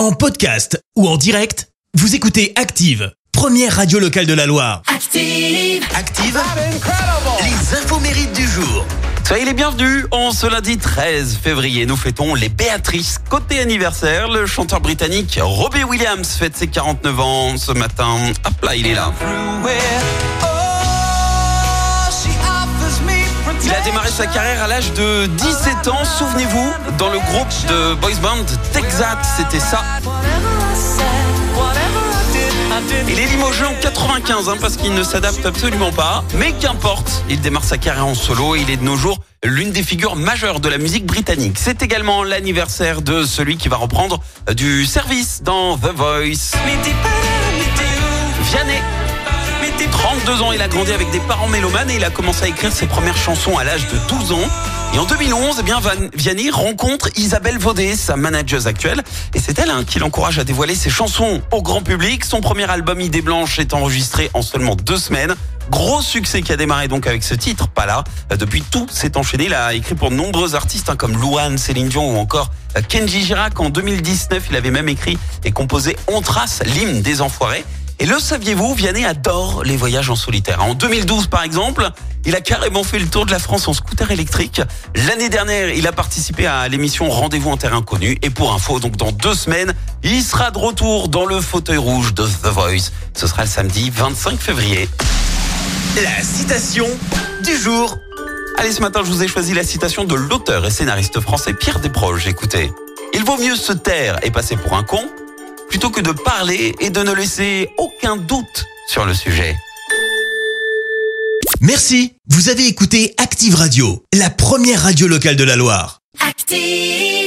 En podcast ou en direct, vous écoutez Active, première radio locale de la Loire. Active. Active, les infos mérites du jour. Soyez les bienvenus. En ce lundi 13 février, nous fêtons les Béatrices. Côté anniversaire, le chanteur britannique Robbie Williams fête ses 49 ans ce matin. Hop là, il est là. Démarré sa carrière à l'âge de 17 ans, souvenez-vous, dans le groupe de boys band Texat, c'était ça. Il est limogé en 95 hein, parce qu'il ne s'adapte absolument pas, mais qu'importe, il démarre sa carrière en solo et il est de nos jours l'une des figures majeures de la musique britannique. C'est également l'anniversaire de celui qui va reprendre du service dans The Voice. 32 ans, il a grandi avec des parents mélomanes et il a commencé à écrire ses premières chansons à l'âge de 12 ans. Et en 2011, eh bien, Vianney rencontre Isabelle Vaudé, sa manageuse actuelle. Et c'est elle hein, qui l'encourage à dévoiler ses chansons au grand public. Son premier album Idée Blanche est enregistré en seulement deux semaines. Gros succès qui a démarré donc avec ce titre, pas là. Depuis tout s'est enchaîné. Il a écrit pour de nombreux artistes hein, comme Louane, Céline Dion ou encore euh, Kenji Girac. En 2019, il avait même écrit et composé On trace l'hymne des enfoirés. Et le saviez-vous, Vianney adore les voyages en solitaire. En 2012, par exemple, il a carrément fait le tour de la France en scooter électrique. L'année dernière, il a participé à l'émission Rendez-vous en terre inconnue. Et pour info, donc dans deux semaines, il sera de retour dans le fauteuil rouge de The Voice. Ce sera le samedi 25 février. La citation du jour. Allez, ce matin, je vous ai choisi la citation de l'auteur et scénariste français Pierre Desproges. Écoutez, il vaut mieux se taire et passer pour un con plutôt que de parler et de ne laisser aucun doute sur le sujet. Merci, vous avez écouté Active Radio, la première radio locale de la Loire. Active.